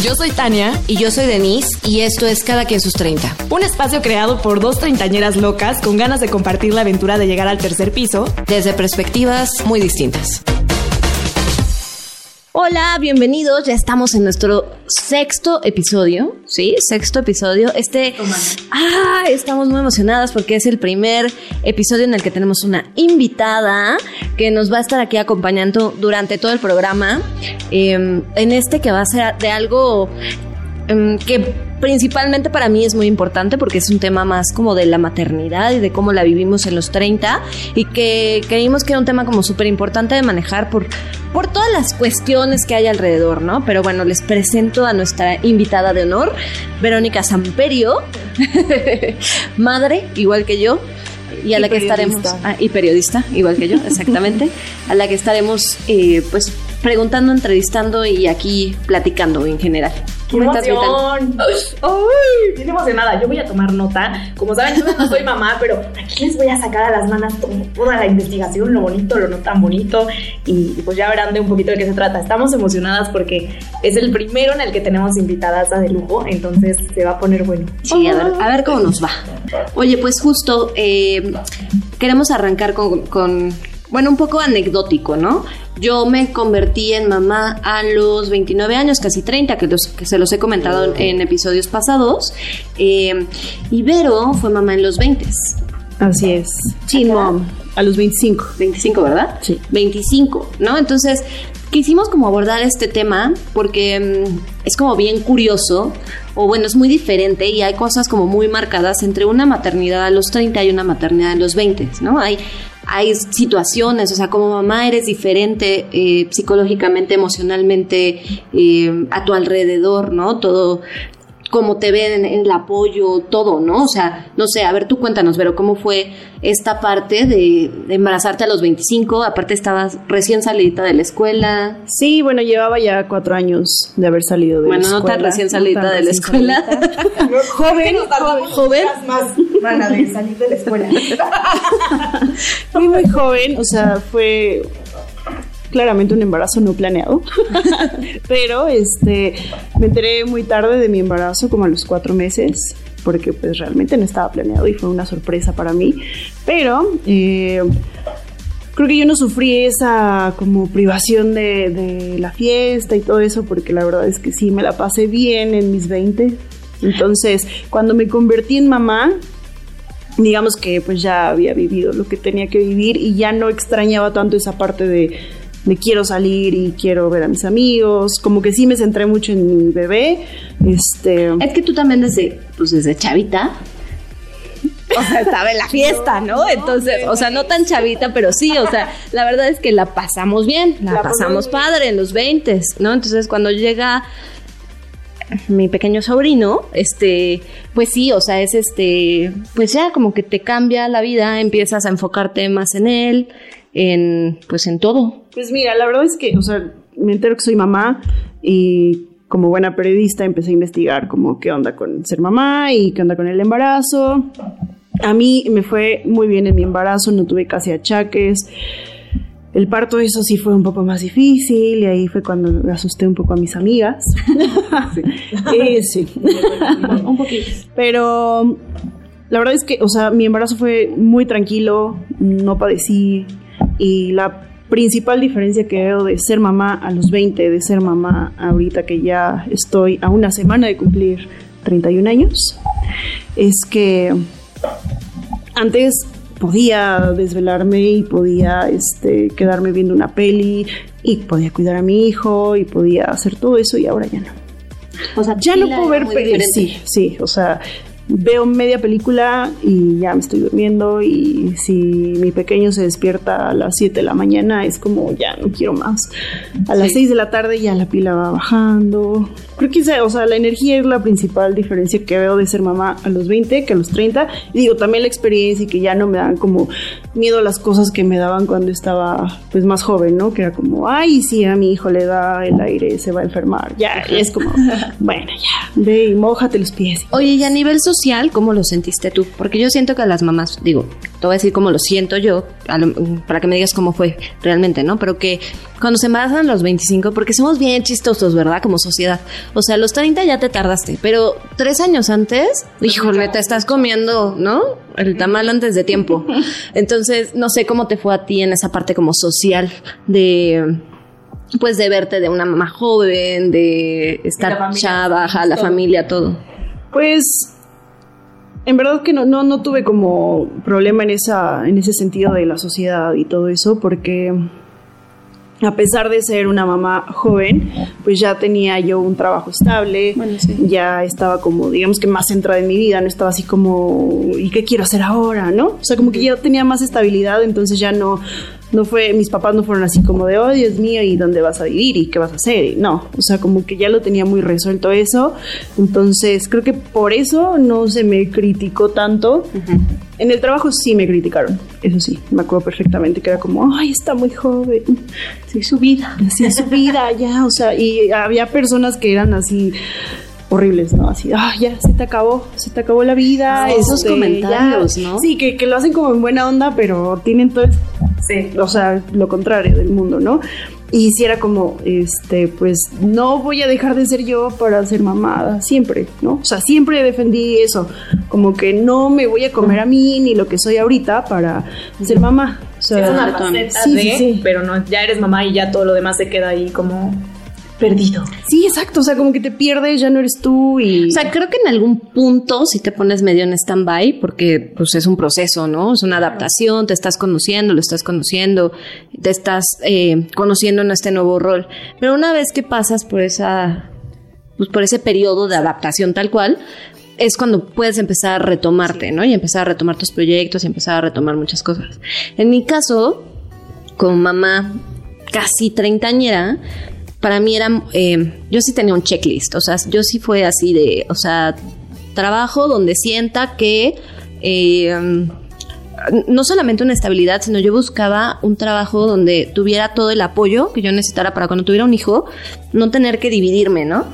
Yo soy Tania. Y yo soy Denise. Y esto es Cada quien sus 30. Un espacio creado por dos treintañeras locas con ganas de compartir la aventura de llegar al tercer piso. Desde perspectivas muy distintas. Hola, bienvenidos. Ya estamos en nuestro sexto episodio, ¿sí? Sexto episodio. Este, ah, estamos muy emocionadas porque es el primer episodio en el que tenemos una invitada que nos va a estar aquí acompañando durante todo el programa. em, en este que va a ser de algo que principalmente para mí es muy importante porque es un tema más como de la maternidad y de cómo la vivimos en los 30 y que creímos que era un tema como súper importante de manejar por, por todas las cuestiones que hay alrededor, ¿no? Pero bueno, les presento a nuestra invitada de honor, Verónica Samperio, madre, igual que yo. Y a Y la que estaremos. periodista. ah, y periodista, igual que yo, exactamente. a la que estaremos, eh, pues, preguntando, entrevistando y aquí platicando en general. ¡Qué emoción! ¡Ay! Bien emocionada. Yo voy a tomar nota. Como saben, yo no soy mamá, pero aquí les voy a sacar a las manos todo- toda la investigación, lo bonito, lo no tan bonito. Y, y pues ya verán de un poquito de qué se trata. Estamos emocionadas porque es el primero en el que tenemos invitadas a de lujo, entonces se va a poner bueno. Sí, a ver, a ver cómo nos va. Oye, pues justo eh, queremos arrancar con, con, bueno, un poco anecdótico, ¿no? Yo me convertí en mamá a los 29 años, casi 30, que, los, que se los he comentado en, en episodios pasados. Eh, y Vero fue mamá en los 20. Así es. Teen mom. A los 25. 25, ¿verdad? Sí. 25, ¿no? Entonces, quisimos como abordar este tema porque mm, es como bien curioso, o bueno, es muy diferente y hay cosas como muy marcadas entre una maternidad a los 30 y una maternidad a los 20, ¿no? Hay, hay situaciones, o sea, como mamá eres diferente eh, psicológicamente, emocionalmente, eh, a tu alrededor, ¿no? Todo cómo te ven en el apoyo, todo, ¿no? O sea, no sé, a ver, tú cuéntanos, pero ¿cómo fue esta parte de, de embarazarte a los 25? Aparte estabas recién salidita de la escuela. Sí, bueno, llevaba ya cuatro años de haber salido de Bueno, la no escuela. tan recién No salidita tan de la escuela. joven, joven, joven. más, mana, de salir de la escuela. Fui muy joven, o sea, fue claramente un embarazo no planeado. Pero este me enteré muy tarde de mi embarazo, como a los cuatro meses, porque pues realmente no estaba planeado y fue una sorpresa para mí. Pero eh, creo que yo no sufrí esa como privación de, de la fiesta y todo eso, porque la verdad es que sí me la pasé bien en mis 20. Entonces, cuando me convertí en mamá, digamos que pues ya había vivido lo que tenía que vivir y ya no extrañaba tanto esa parte de, de quiero salir y quiero ver a mis amigos, como que sí me centré mucho en mi bebé, este... Es que tú también desde, pues desde chavita. O sea, estaba en la fiesta, ¿no? Entonces, o sea, no tan chavita, pero sí, o sea, la verdad es que la pasamos bien, la, La pasamos pasamos padre en los 20, ¿no? Entonces, cuando llega mi pequeño sobrino, este, pues sí, o sea, es este, pues ya como que te cambia la vida, empiezas a enfocarte más en él, en, pues en todo. Pues mira, la verdad es que, o sea, me entero que soy mamá y como buena periodista empecé a investigar como qué onda con ser mamá y qué onda con el embarazo. A mí me fue muy bien en mi embarazo, no tuve casi achaques. El parto, eso sí fue un poco más difícil y ahí fue cuando me asusté un poco a mis amigas. Eh, sí. un poquito. Pero la verdad es que, o sea, mi embarazo fue muy tranquilo, no padecí y la principal diferencia que veo de ser mamá a los 20, de ser mamá ahorita que ya estoy a una semana de cumplir 31 años, es que antes podía desvelarme y podía este, quedarme viendo una peli y podía cuidar a mi hijo y podía hacer todo eso y ahora ya no. O sea, Ya no puedo ver pelis. Sí, sí, o sea, veo media película y ya me estoy durmiendo y si mi pequeño se despierta a las 7 de la mañana es como ya no quiero más. A las Sí. 6 de la tarde ya la pila va bajando. Creo que o sea, la energía es la principal diferencia que veo de ser mamá a los 20 que a los 30. Y digo, también la experiencia y que ya no me dan como miedo a las cosas que me daban cuando estaba pues más joven, ¿no? Que era como, ay, si a mi hijo le da el aire se va a enfermar. Ya, es como, bueno, ya, ve y mójate los pies. Oye, y a nivel social, ¿cómo lo sentiste tú? Porque yo siento que a las mamás, digo, te voy a decir cómo lo siento yo, para que me digas cómo fue realmente, ¿no? Pero que cuando se embarazan los 25, porque somos bien chistosos, ¿verdad? Como sociedad. O sea, los 30 ya te tardaste, pero tres años antes, híjole, te estás comiendo, ¿no? El tamal antes de tiempo. Entonces, no sé cómo te fue a ti en esa parte como social de pues de verte de una mamá joven, de estar chava, la familia, todo. Pues en verdad que no, no, no tuve como problema en esa, en ese sentido de la sociedad y todo eso, porque a pesar de ser una mamá joven, pues ya tenía yo un trabajo estable, ya estaba como, digamos que más centrada en mi vida, no estaba así como, ¿y qué quiero hacer ahora? ¿No? O sea, como que ya tenía más estabilidad, entonces ya no, no fue, mis papás no fueron así como de, oh Dios mío, ¿y dónde vas a vivir? ¿Y qué vas a hacer? No, o sea, como que ya lo tenía muy resuelto eso. Entonces, creo que por eso no se me criticó tanto. En el trabajo sí me criticaron, eso sí, me acuerdo perfectamente que era como, ay, está muy joven. Sí, su vida. Sí, su vida, ya, o sea, y había personas que eran así horribles, ¿no? Así, ah, ya, se te acabó, se te acabó la vida. esos este, comentarios, ¿no? Sí, que, que, lo hacen como en buena onda, pero tienen todo, sí. o sea, lo contrario del mundo, ¿no? Y si era como, este, pues no voy a dejar de ser yo para ser mamada, siempre, ¿no? O sea, siempre defendí eso, como que no me voy a comer a mí ni lo que soy ahorita para ser mamá. O sea, es una faceta sí, de, pero no, ya eres mamá y ya todo lo demás se queda ahí como perdido. Sí, exacto, o sea, como que te pierdes, ya no eres tú y... O sea, creo que en algún punto si te pones medio en stand-by, porque pues es un proceso, ¿no? Es una adaptación, te estás conociendo, lo estás conociendo, te estás eh, conociendo en este nuevo rol. Pero una vez que pasas por esa, pues por ese periodo de adaptación tal cual, es cuando puedes empezar a retomarte, ¿no? Y empezar a retomar tus proyectos y empezar a retomar muchas cosas. En mi caso, como mamá casi treintañera, para mí era, eh, yo sí tenía un checklist, o sea, yo sí fue así de, o sea, trabajo donde sienta que eh, no solamente una estabilidad, sino yo buscaba un trabajo donde tuviera todo el apoyo que yo necesitara para cuando tuviera un hijo, no tener que dividirme, ¿no?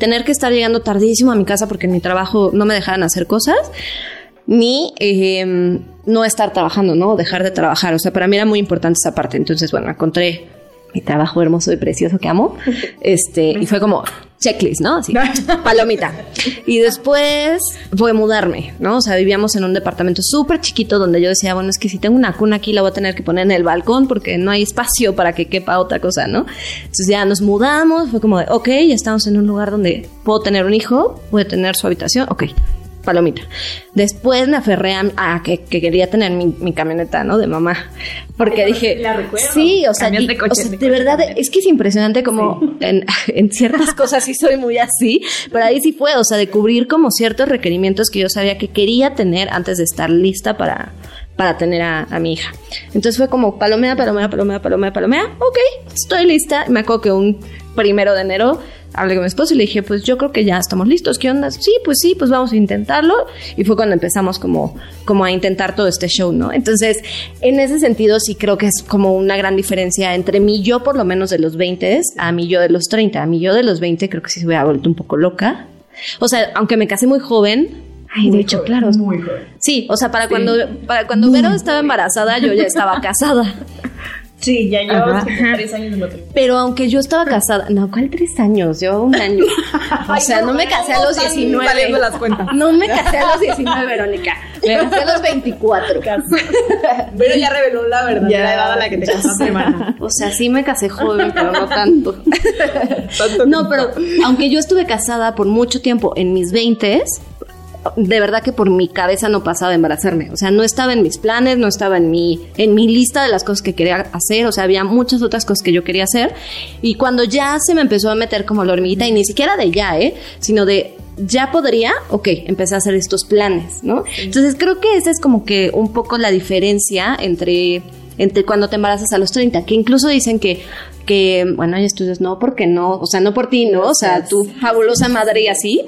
Tener que estar llegando tardísimo a mi casa porque en mi trabajo no me dejaran hacer cosas, ni eh, no estar trabajando, ¿no? Dejar de trabajar. O sea, para mí era muy importante esa parte. Entonces, bueno, encontré mi trabajo hermoso y precioso que amo. Este, y fue como checklist, ¿no? Así, palomita. Y después fue mudarme, ¿no? O sea, vivíamos en un departamento súper chiquito donde yo decía, bueno, es que si tengo una cuna aquí la voy a tener que poner en el balcón porque no hay espacio para que quepa otra cosa, ¿no? Entonces ya nos mudamos, fue como de, ok, ya estamos en un lugar donde puedo tener un hijo, puede tener su habitación, ok, palomita. Después me aferré a, que, quería tener mi, camioneta, ¿no? De mamá. Porque dije, la recuerdo. sí, o sea, de, verdad, es que es impresionante como en, en, ciertas cosas sí soy muy así, pero ahí sí fue, o sea, de cubrir como ciertos requerimientos que yo sabía que quería tener antes de estar lista para, para tener a, a, mi hija. Entonces fue como palomea, palomea, palomea, palomea, palomea. Ok, estoy lista. Me acuerdo que un primero de enero hablé con mi esposo y le dije, pues yo creo que ya estamos listos, ¿qué onda? Sí, pues sí, pues vamos a intentarlo. Y fue cuando empezamos como, como a intentar todo este show, ¿no? Entonces, en ese sentido sí creo que es como una gran diferencia entre mí, yo por lo menos de los 20 a mí yo de los 30. A mí yo de los 20 creo que sí se hubiera vuelto un poco loca. O sea, aunque me casé muy joven, Ay, de hecho, claro. Muy joven. Sí, o sea, para cuando, para cuando Vero estaba embarazada, yo ya estaba casada. Sí, ya llevamos tres años de matrimonio. Pero aunque yo estaba casada, no, ¿cuál tres años? Yo un año. O sea, no, me casé a los 19. las cuentas. No me casé a los 19, Verónica. Me casé a los 24. Pero ya reveló la verdad, ya la edad a la que te casaste, hermana. O sea, sí me casé joven, pero no tanto. no, pero aunque yo estuve casada por mucho tiempo en mis 20 de verdad que por mi cabeza no pasaba embarazarme. O sea, no estaba en mis planes, no estaba en mi, en mi lista de las cosas que quería hacer. O sea, había muchas otras cosas que yo quería hacer. Y cuando ya se me empezó a meter como la hormiguita, y ni siquiera de ya, ¿eh? Sino de ya podría, ok, empecé a hacer estos planes, ¿no? Entonces creo que esa es como que un poco la diferencia entre entre cuando te embarazas a los 30, que incluso dicen que que, bueno, hay estudios, no, porque no, o sea, no por ti, ¿no? O sea, tu fabulosa madre y así.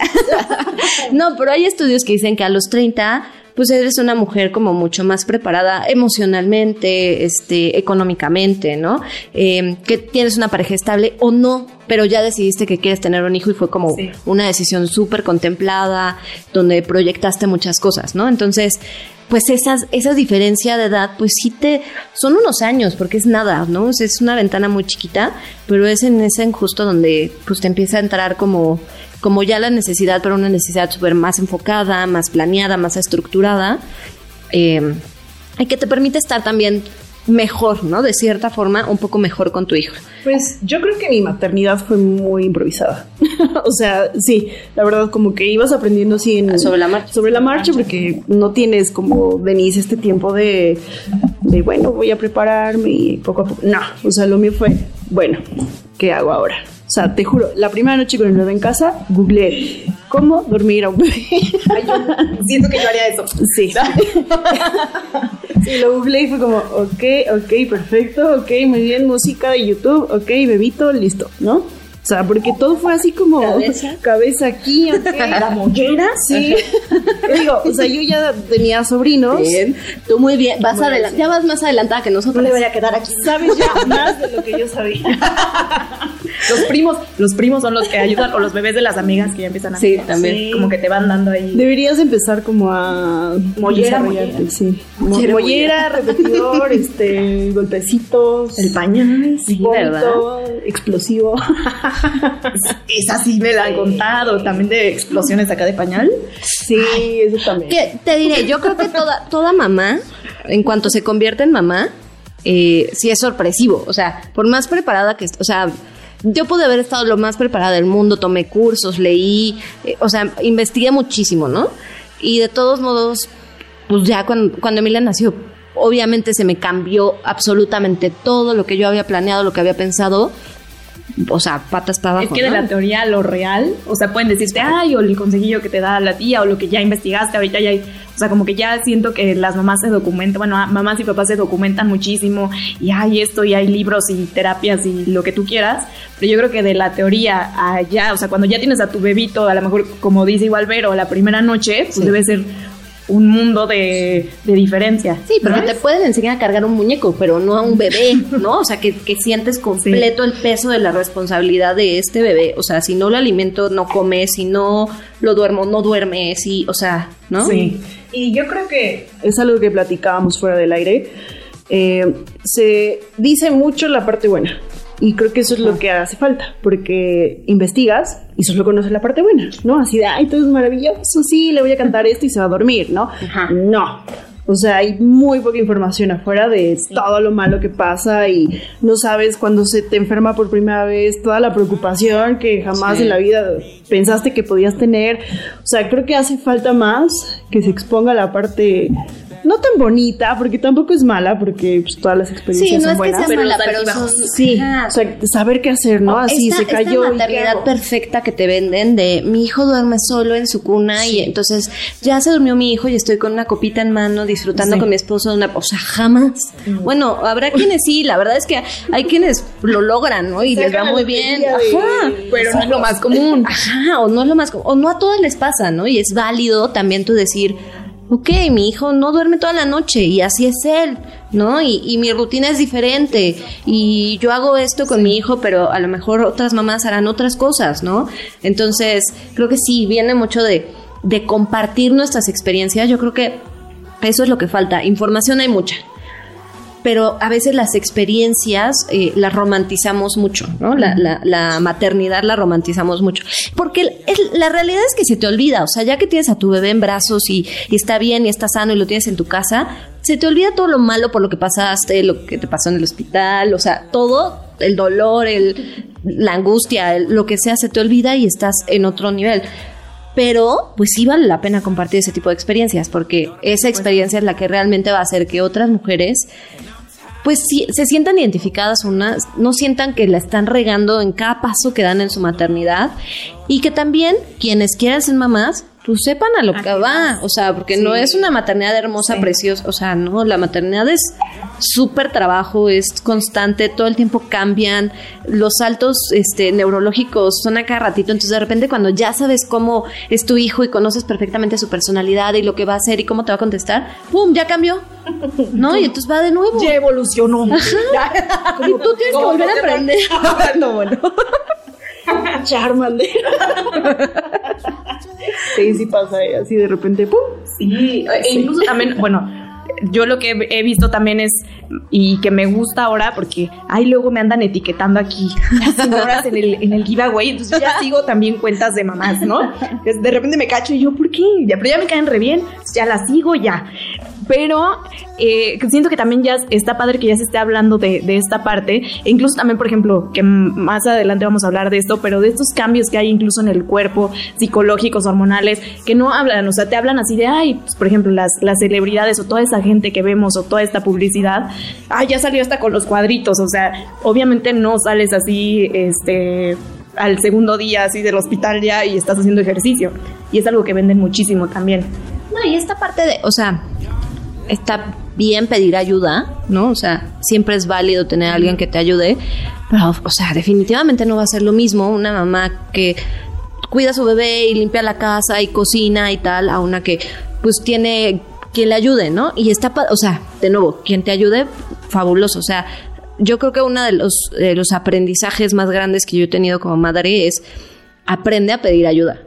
no, pero hay estudios que dicen que a los 30 pues eres una mujer como mucho más preparada emocionalmente, este, económicamente, ¿no? Em, que tienes una pareja estable o no pero ya decidiste que quieres tener un hijo y fue como Sí. una decisión súper contemplada, donde proyectaste muchas cosas, ¿no? Entonces, pues esas, esa diferencia de edad, pues sí te, son unos años, porque es nada, ¿no? O sea, es una ventana muy chiquita, pero es en ese justo donde pues te empieza a entrar como, como ya la necesidad, pero una necesidad súper más enfocada, más planeada, más estructurada, eh, y que te permite estar también mejor, ¿no? De cierta forma, un poco mejor con tu hijo. Pues yo creo que mi maternidad fue muy improvisada. o sea, sí, la verdad como que ibas aprendiendo así en, Sobre la marcha. Sobre la marcha porque no tienes como Denise este tiempo de, de bueno, voy a prepararme y poco a poco. No, o sea, lo mío fue, bueno, ¿qué hago ahora? O sea, te juro, la primera noche con el bebé en casa, googleé cómo dormir a un bebé. Ay, yo siento que yo haría eso. Sí. sí, lo googleé y fue como, ok, ok, perfecto, ok, muy bien, música de YouTube, ok, bebito, listo, ¿no? O sea, porque todo fue así como Cabeza. cabeza aquí, ok. La mollera. Sí. Te digo, o sea, yo ya tenía sobrinos. Tú muy bien, vas adelant- ya vas más adelantada que nosotros. a quedar aquí. Sabes ya más de lo que yo sabía. Los primos, los primos son los que ayudan, o los bebés de las amigas que ya empiezan a Sí, también. Sí. Como que te van dando ahí. Deberías empezar como a Mollera, desarrollarte, mollera. sí. Mo- Mollera, Mollera, repetidor, este, golpecitos, El pañal, sí, vómito, explosivo. Esa sí me la han contado, también de explosiones acá de pañal. Sí, eso también. Que te diré, yo creo que toda, toda mamá, en cuanto se convierte en mamá, eh, sí es sorpresivo. O sea, por más preparada que, o sea, yo pude haber estado lo más preparada del mundo, tomé cursos, leí, eh, o sea, investigué muchísimo, ¿no? Y de todos modos, pues ya cuando, cuando Emilia nació, obviamente se me cambió absolutamente todo lo que yo había planeado, lo que había pensado. O sea, patas para abajo. Es que de la teoría a lo real, o sea, pueden decirte, ay, o el consejillo que te da la tía, o lo que ya investigaste, ahorita ya hay, o sea, como que ya siento que las mamás se documentan, bueno, mamás y papás se documentan muchísimo, y hay esto, y hay libros y terapias y lo que tú quieras, pero yo creo que de la teoría a allá, o sea, cuando ya tienes a tu bebito, a lo mejor, como dice igual Vero, la primera noche, pues Sí. debe ser un mundo de, de diferencia. Sí, porque ¿no? te pueden enseñar a cargar un muñeco, pero no a un bebé, ¿no? O sea, que, que sientes completo el peso de la responsabilidad de este bebé. O sea, si no lo alimento, no come, si no lo duermo, no duerme, si, o sea, ¿no? Sí. Y yo creo que es algo que platicábamos fuera del aire. Eh, se dice mucho la parte buena. Y creo que eso es lo que hace falta, porque investigas y solo conoces la parte buena, ¿no? Así de, ay, todo es maravilloso, sí, le voy a cantar esto y se va a dormir, ¿no? No. O sea, hay muy poca información afuera de todo lo malo que pasa y no sabes cuando se te enferma por primera vez, toda la preocupación que jamás Sí. en la vida pensaste que podías tener. O sea, creo que hace falta más que se exponga la parte no tan bonita, porque tampoco es mala, porque pues, todas las experiencias Sí, no son es que buenas. sea pero mala, pero son... Sí, Ajá. o sea, saber qué hacer, ¿no? Así esta, se cayó. esta maternidad perfecta que te venden de mi hijo duerme solo en su cuna y entonces ya se durmió mi hijo y estoy con una copita en mano disfrutando Sí. con mi esposo de una o sea jamás bueno habrá quienes sí la verdad es que hay quienes lo logran no y les va muy bien de- Ajá. Pero no es lo más común. Ajá, o no es lo más, o no a todas les pasa, ¿no? Y es válido también tú decir, ok, mi hijo no duerme toda la noche y así es él, ¿no? Y, y mi rutina es diferente. Y yo hago esto con mi hijo, pero a lo mejor otras mamás harán otras cosas, ¿no? Entonces, creo que sí, viene mucho de, de compartir nuestras experiencias, yo creo que eso es lo que falta, información hay mucha pero a veces las experiencias eh, las romantizamos mucho, ¿no? La, la- la maternidad la romantizamos mucho. Porque el- el- la realidad es que se te olvida, o sea, ya que tienes a tu bebé en brazos y, y está bien y está sano y lo tienes en tu casa, se te olvida todo lo malo por lo que pasaste, lo que te pasó en el hospital, o sea, todo, el dolor, el, la angustia, el- lo que sea, se te olvida y estás en otro nivel. Pero, pues sí vale la pena compartir ese tipo de experiencias, porque esa experiencia es la que realmente va a hacer que otras mujeres pues sí, se sientan identificadas unas, no sientan que la están regando en cada paso que dan en su maternidad y que también quienes quieran ser mamás, pues sepan a lo que va, o sea, porque no es una maternidad hermosa, preciosa, o sea, no, la maternidad es súper trabajo, es constante, todo el tiempo cambian, los saltos este, neurológicos son a cada ratito, entonces de repente cuando ya sabes cómo es tu hijo y conoces perfectamente su personalidad y lo que va a hacer y cómo te va a contestar, ¡pum! ya cambió, ¿no? Y entonces va de nuevo. Ya evolucionó. Y tú tienes que volver a aprender. no, bueno. Charmander. sí, sí pasa, eh, así de repente, ¡pum! Sí, e incluso también, bueno, yo lo que he visto también es, y que me gusta ahora, porque ahí luego me andan etiquetando aquí las señoras en el, en el giveaway, entonces ya sigo también cuentas de mamás, ¿no? De repente me cacho y yo, ¿por qué? Ya, pero ya me caen re bien, ya las sigo, ya pero eh, siento que también ya está padre que ya se esté hablando de, esta parte, e incluso también, por ejemplo, que más adelante vamos a hablar de esto, pero de estos cambios que hay incluso en el cuerpo, psicológicos, hormonales, que no hablan, o sea, te hablan así de, ay, pues, por ejemplo, las, las celebridades o toda esa gente que vemos o toda esta publicidad, ay, ya salió hasta con los cuadritos, o sea, obviamente no sales así, este al segundo día así del hospital ya y estás haciendo ejercicio. Y es algo que venden muchísimo también. No, y esta parte de, o sea, está bien pedir ayuda, ¿no? O sea, siempre es válido tener a alguien que te ayude, pero, o sea, definitivamente no va a ser lo mismo una mamá que cuida a su bebé y limpia la casa y cocina y tal, a una que pues tiene quien le ayude, ¿no? Y está, o sea, de nuevo, quien te ayude, fabuloso, o sea, yo creo que uno de los, aprendizajes más grandes que yo he tenido como madre es aprende a pedir ayuda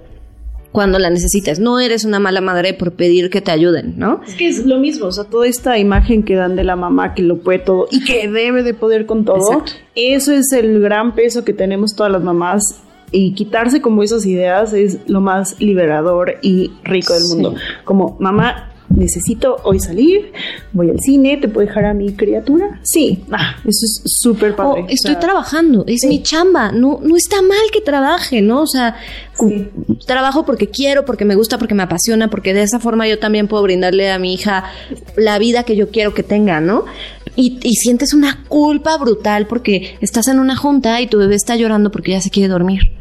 cuando la necesites. No eres una mala madre por pedir que te ayuden, ¿no? Es que es lo mismo, o sea, toda esta imagen que dan de la mamá que lo puede todo y que debe de poder con todo, eso es el gran peso que tenemos todas las mamás y quitarse como esas ideas es lo más liberador y rico del mundo. Como mamá, necesito hoy salir, voy al cine, ¿te puedo dejar a mi criatura? Sí, ah, eso es súper padre. estoy trabajando, es mi chamba, no, no está mal que trabaje, ¿no? O sea, trabajo porque quiero, porque me gusta, porque me apasiona, porque de esa forma yo también puedo brindarle a mi hija la vida que yo quiero que tenga, ¿no? Y, y sientes una culpa brutal porque estás en una junta y tu bebé está llorando porque ya se quiere dormir.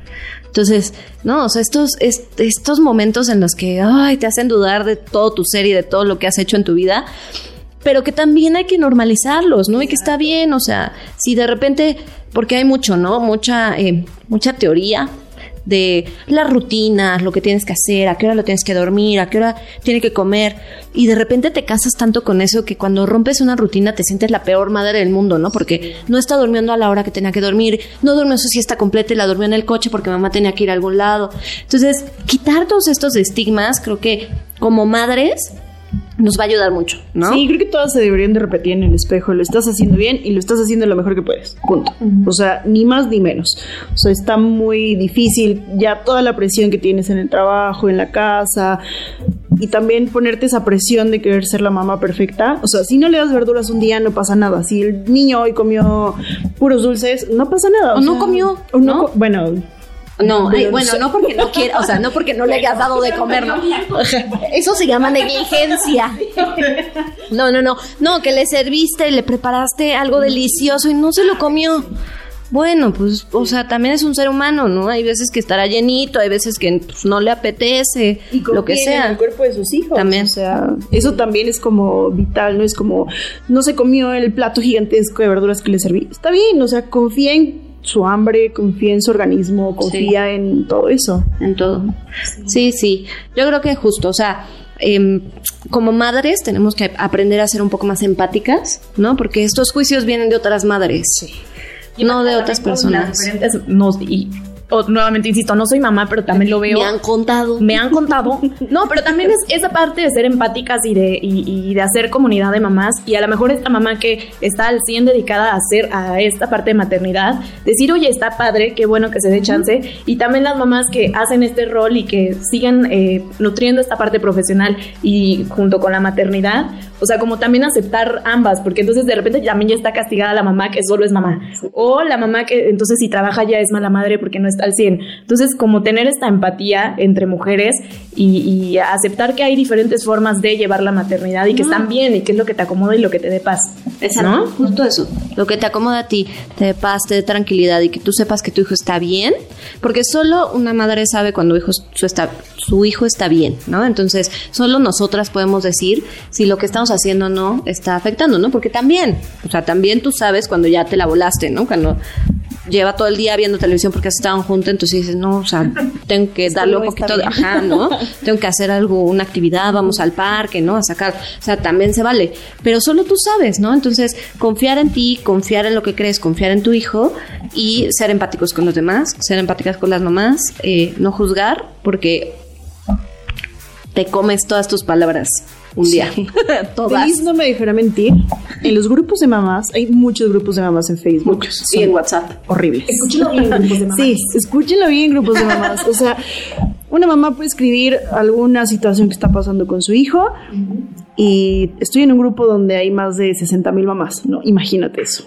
Entonces, no, o sea, estos, estos momentos en los que ay, te hacen dudar de todo tu ser y de todo lo que has hecho en tu vida, pero que también hay que normalizarlos, ¿no? Y que está bien, o sea, si de repente, porque hay mucho, ¿no? Mucha, eh, mucha teoría de las rutinas, lo que tienes que hacer, a qué hora lo tienes que dormir, a qué hora tiene que comer. Y de repente te casas tanto con eso que cuando rompes una rutina te sientes la peor madre del mundo, ¿no? Porque no está durmiendo a la hora que tenía que dormir, no durmió su siesta completa y la durmió en el coche porque mamá tenía que ir a algún lado. Entonces, quitar todos estos estigmas, creo que como madres nos va a ayudar mucho, ¿no? Sí, creo que todas se deberían de repetir en el espejo. Lo estás haciendo bien y lo estás haciendo lo mejor que puedes. Punto. O sea, ni más ni menos. O sea, está muy difícil ya toda la presión que tienes en el trabajo, en la casa. Y también ponerte esa presión de querer ser la mamá perfecta. O sea, si no le das verduras un día, no pasa nada. Si el niño hoy comió puros dulces, no pasa nada. O, no comió. O no, bueno, no, bueno, no porque no quiera, o sea, no porque no le hayas dado de comer, ¿no? Eso se llama negligencia. No, no, no, no, que le serviste, le preparaste algo delicioso y no se lo comió. Bueno, pues, o sea, también es un ser humano, ¿no? Hay veces que estará llenito, hay veces que pues, no le apetece, lo que sea. el cuerpo de sus hijos. También. O sea, eso también es como vital, ¿no? Es como, no se comió el plato gigantesco de verduras que le serví. Está bien, o sea, confía en su hambre, confía en su organismo, confía en todo eso. En todo. Sí. sí, Yo creo que justo, o sea, em, como madres tenemos que aprender a ser un poco más empáticas, ¿no? Porque estos juicios vienen de otras madres, no de otras personas. No, y nuevamente insisto, no soy mamá, pero también lo veo. Me han contado. Me han contado. No, pero también es esa parte de ser empáticas y de, y, de hacer comunidad de mamás. Y a lo mejor esta mamá que está al 100 dedicada a hacer a esta parte de maternidad, decir, oye, está padre, qué bueno que se dé chance. Y también las mamás que hacen este rol y que siguen eh, nutriendo esta parte profesional y junto con la maternidad, o sea, como también aceptar ambas, porque entonces de repente también ya está castigada la mamá que solo es mamá. O la mamá que entonces si trabaja ya es mala madre porque no está al 100. Entonces, como tener esta empatía entre mujeres y, aceptar que hay diferentes formas de llevar la maternidad y que están bien y que es lo que te acomoda y lo que te dé paz. Exacto, justo eso. Lo que te acomoda a ti, te dé paz, te dé tranquilidad y que tú sepas que tu hijo está bien, porque solo una madre sabe cuando hijo, su, está, su hijo está bien, ¿no? Entonces, solo nosotras podemos decir si lo que estamos haciendo no está afectando, ¿no? Porque también, o sea, también tú sabes cuando ya te la volaste, ¿no? Cuando lleva todo el día viendo televisión porque estaban juntos, entonces dices, no, o sea, tengo que darle un poquito de, ajá, ¿no? tengo que hacer algo, una actividad, vamos al parque, ¿no? A sacar, o sea, también se vale, pero solo tú sabes, ¿no? Entonces, confiar en ti, confiar en lo que crees, confiar en tu hijo y ser empáticos con los demás, ser empáticas con las mamás, eh, no juzgar, porque te comes todas tus palabras un día. Todas. Feliz no me dejará mentir. En los grupos de mamás, hay muchos grupos de mamás en Facebook. Muchos. Y en WhatsApp. Horribles. Escúchenlo bien, grupos de mamás. Sí, escúchenlo bien, grupos de mamás. O sea, una mamá puede escribir alguna situación que está pasando con su hijo y estoy en un grupo donde hay más de 60 mil mamás, ¿no? Imagínate eso.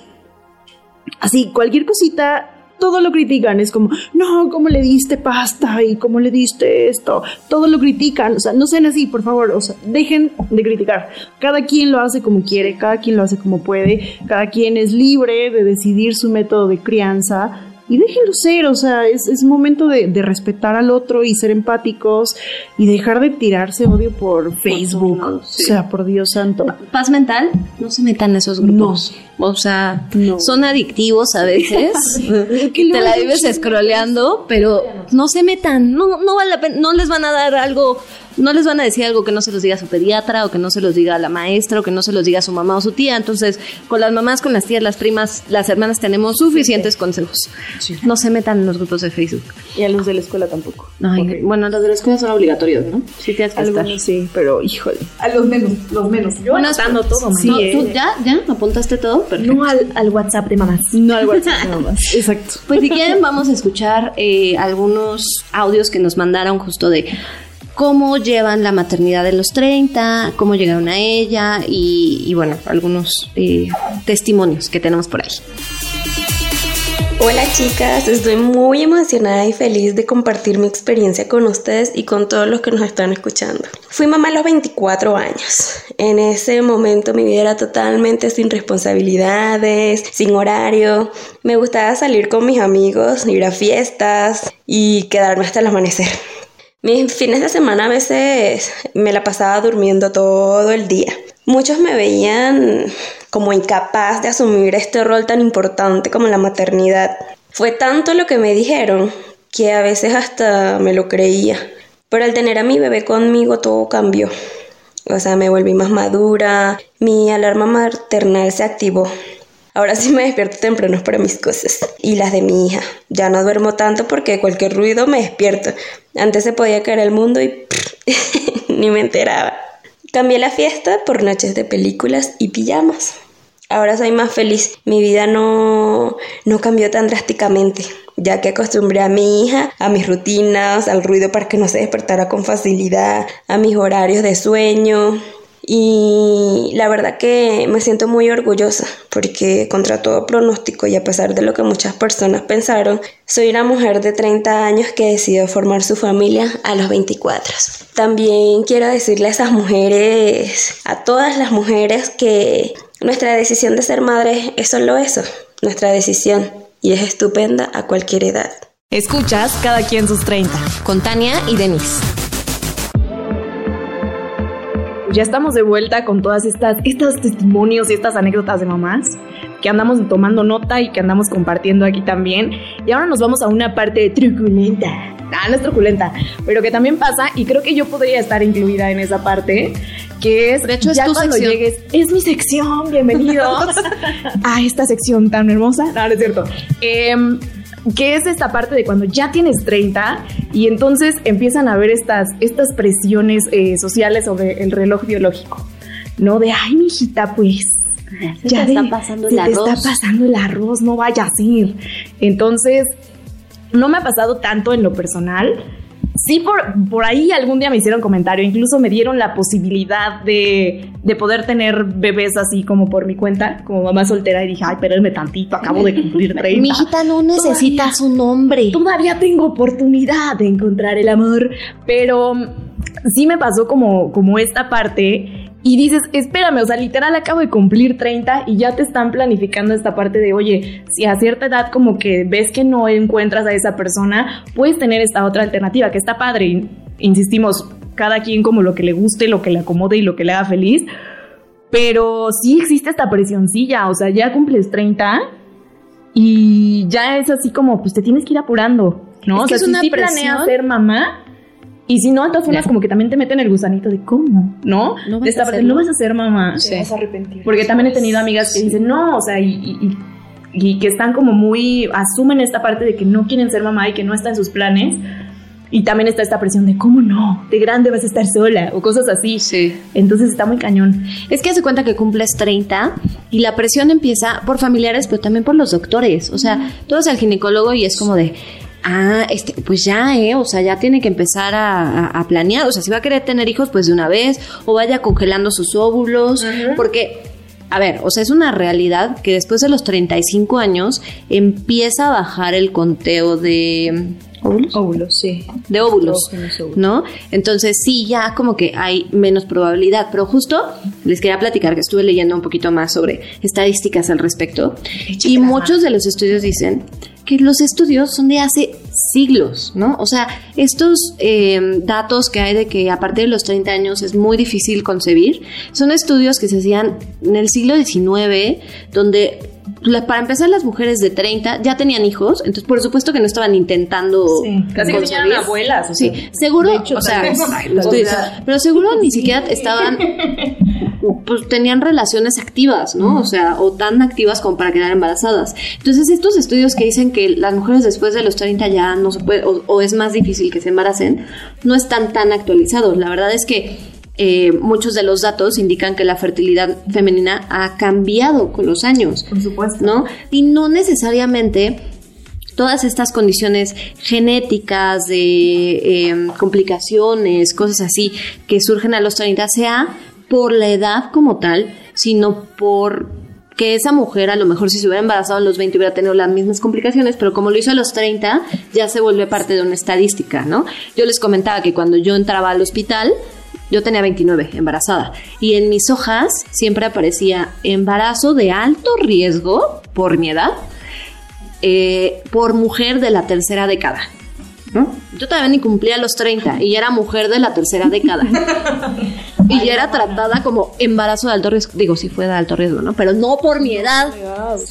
Así, cualquier cosita todo lo critican, es como, no, ¿cómo le diste pasta? ¿Y cómo le diste esto? Todo lo critican, o sea, no sean así, por favor, o sea, dejen de criticar. Cada quien lo hace como quiere, cada quien lo hace como puede, cada quien es libre de decidir su método de crianza y déjenlo ser, o sea, es, es momento de, de, respetar al otro y ser empáticos y dejar de tirarse odio por Facebook. Sí. O sea, por Dios santo. Paz mental, no se metan en esos grupos. No. O sea, no. son adictivos a veces. Te la vives scrolleando, pero no se metan, no, no vale la pena, no les van a dar algo no les van a decir algo que no se los diga su pediatra o que no se los diga la maestra o que no se los diga su mamá o su tía. Entonces, con las mamás, con las tías, las primas, las hermanas tenemos suficientes consejos. Sí. No se metan en los grupos de Facebook. Y a los de la escuela tampoco. Ay, okay. Bueno, los de la escuela son obligatorios, ¿no? Sí, tienes que Algunos estar. sí, pero híjole. A los menos, los menos. Yo bueno, anotando todo, sí, no, ¿tú ya, ya apuntaste todo? Perfecto. No al, al, WhatsApp de mamás. No al WhatsApp de mamás. Exacto. Pues si quieren, vamos a escuchar eh, algunos audios que nos mandaron justo de cómo llevan la maternidad de los 30, cómo llegaron a ella y, bueno, algunos eh, testimonios que tenemos por ahí. Hola chicas, estoy muy emocionada y feliz de compartir mi experiencia con ustedes y con todos los que nos están escuchando. Fui mamá a los 24 años. En ese momento mi vida era totalmente sin responsabilidades, sin horario. Me gustaba salir con mis amigos, ir a fiestas y quedarme hasta el amanecer. Mis fines de semana a veces me la pasaba durmiendo todo el día. Muchos me veían como incapaz de asumir este rol tan importante como la maternidad. Fue tanto lo que me dijeron que a veces hasta me lo creía. Pero al tener a mi bebé conmigo todo cambió. O sea, me volví más madura, mi alarma maternal se activó. Ahora sí me despierto temprano para mis cosas y las de mi hija. Ya no duermo tanto porque cualquier ruido me despierto. Antes se podía caer el mundo y ni me enteraba. Cambié la fiesta por noches de películas y pijamas. Ahora soy más feliz. Mi vida no, no cambió tan drásticamente, ya que acostumbré a mi hija a mis rutinas, al ruido para que no se despertara con facilidad, a mis horarios de sueño. Y la verdad que me siento muy orgullosa porque contra todo pronóstico y a pesar de lo que muchas personas pensaron, soy una mujer de 30 años que decidió formar su familia a los 24. También quiero decirle a esas mujeres, a todas las mujeres, que nuestra decisión de ser madre es solo eso, nuestra decisión, y es estupenda a cualquier edad. Escuchas cada quien sus 30 con Tania y Denise ya estamos de vuelta con todas estas estos testimonios y estas anécdotas de mamás que andamos tomando nota y que andamos compartiendo aquí también. Y ahora nos vamos a una parte truculenta. Ah, no es truculenta, pero que también pasa y creo que yo podría estar incluida en esa parte, que es, de hecho, es ya tu cuando sección. llegues, es mi sección, bienvenidos a esta sección tan hermosa. No, no es cierto. Eh, que es esta parte de cuando ya tienes 30 y entonces empiezan a ver estas, estas presiones eh, sociales sobre el reloj biológico, ¿no? De, ay, mi hijita, pues... Se ya te está pasando el te arroz. está pasando el arroz, no vaya a ser. Entonces, no me ha pasado tanto en lo personal. Sí, por, por ahí algún día me hicieron comentario, incluso me dieron la posibilidad de, de poder tener bebés así como por mi cuenta, como mamá soltera, y dije, ay, espérenme tantito, acabo de cumplir 30. Mi hijita no necesitas un hombre. Todavía tengo oportunidad de encontrar el amor, pero sí me pasó como, como esta parte y dices, espérame, o sea, literal acabo de cumplir 30 y ya te están planificando esta parte de, oye, si a cierta edad como que ves que no encuentras a esa persona, puedes tener esta otra alternativa, que está padre. Insistimos, cada quien como lo que le guste, lo que le acomode y lo que le haga feliz. Pero sí existe esta presioncilla, o sea, ya cumples 30 y ya es así como, pues te tienes que ir apurando, ¿no? Es o que sea, es si una sí presión. planeas ser mamá, y si no, de todas formas, como que también te meten el gusanito de cómo, ¿no? No vas de a esta parte, hacerlo. no vas a ser mamá. Te vas a arrepentir. Porque también he tenido amigas que dicen, no, o sea, y, y- y- y que están como muy, asumen esta parte de que no quieren ser mamá y que no está en sus planes. Y también está esta presión de, ¿cómo no? De grande vas a estar sola o cosas así. Sí. Entonces está muy cañón. Es que hace cuenta que cumples 30 y la presión empieza por familiares, pero también por los doctores. O sea, tú vas al ginecólogo y es como de, ah, este, pues ya, ¿eh? O sea, ya tiene que empezar a, a- a planear. O sea, si va a querer tener hijos, pues de una vez, o vaya congelando sus óvulos, porque... A ver, o sea, es una realidad que después de los 35 años empieza a bajar el conteo de óvulos. Óvulos, sí. De óvulos. ¿no? Entonces sí, ya como que hay menos probabilidad, pero justo les quería platicar que estuve leyendo un poquito más sobre estadísticas al respecto y muchos de los estudios dicen que los estudios son de hace siglos, ¿no? O sea, estos eh, datos que hay de que a partir de los 30 años es muy difícil concebir, son estudios que se hacían en el siglo XIX, donde la- para empezar las mujeres de 30 ya tenían hijos, entonces por supuesto que no estaban intentando Casi que concebir. abuelas. o Sí, seguro, hecho, o sea, estoy diciendo, pero seguro ni siquiera estaban, pues tenían relaciones activas, ¿no? O sea, o tan activas como para quedar embarazadas. Entonces, estos estudios que dicen que las mujeres después de los 30 ya no se puede, o, o es más difícil que se embaracen, no están tan actualizados. La verdad es que eh, muchos de los datos indican que la fertilidad femenina ha cambiado con los años. Por supuesto. ¿no? Y no necesariamente todas estas condiciones genéticas de eh, complicaciones, cosas así, que surgen a los 30, sea por la edad como tal, sino por que esa mujer a lo mejor si se hubiera embarazado a los 20 hubiera tenido las mismas complicaciones, pero como lo hizo a los 30, ya se vuelve parte de una estadística, ¿no? Yo les comentaba que cuando yo entraba al hospital, yo tenía 29, embarazada, y en mis hojas siempre aparecía embarazo de alto riesgo por mi edad, eh, por mujer de la tercera década. ¿No? Yo todavía ni cumplía los 30 y ya era mujer de la tercera década. y ya era tratada como embarazo de alto riesgo. Digo, sí fue de alto riesgo, ¿no? Pero no por mi edad,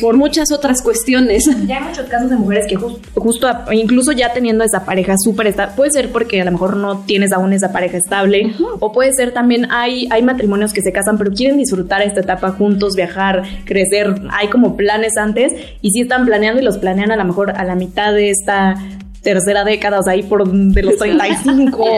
por muchas otras cuestiones. Ya hay muchos casos de mujeres que jus- justo, a- incluso ya teniendo esa pareja súper estable, puede ser porque a lo mejor no tienes aún esa pareja estable, o puede ser también, hay, hay matrimonios que se casan pero quieren disfrutar esta etapa juntos, viajar, crecer, hay como planes antes, y sí están planeando y los planean a lo mejor a la mitad de esta tercera década, o sea, ahí por de los 35.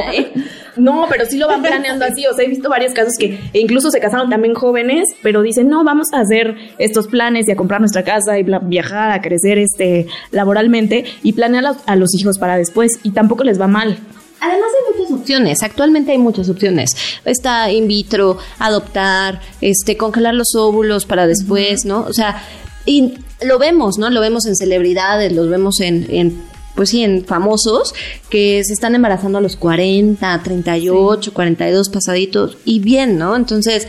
No, pero sí lo van planeando así. O sea, he visto varios casos que incluso se casaron también jóvenes, pero dicen, no, vamos a hacer estos planes y a comprar nuestra casa y viajar, a crecer este laboralmente y planear a los, a los hijos para después. Y tampoco les va mal. Además hay muchas opciones, actualmente hay muchas opciones. Está in vitro, adoptar, este, congelar los óvulos para después, ¿no? O sea, y lo vemos, ¿no? Lo vemos en celebridades, los vemos en, en pues sí, en famosos que se están embarazando a los 40, 38, 42 pasaditos y bien, ¿no? Entonces,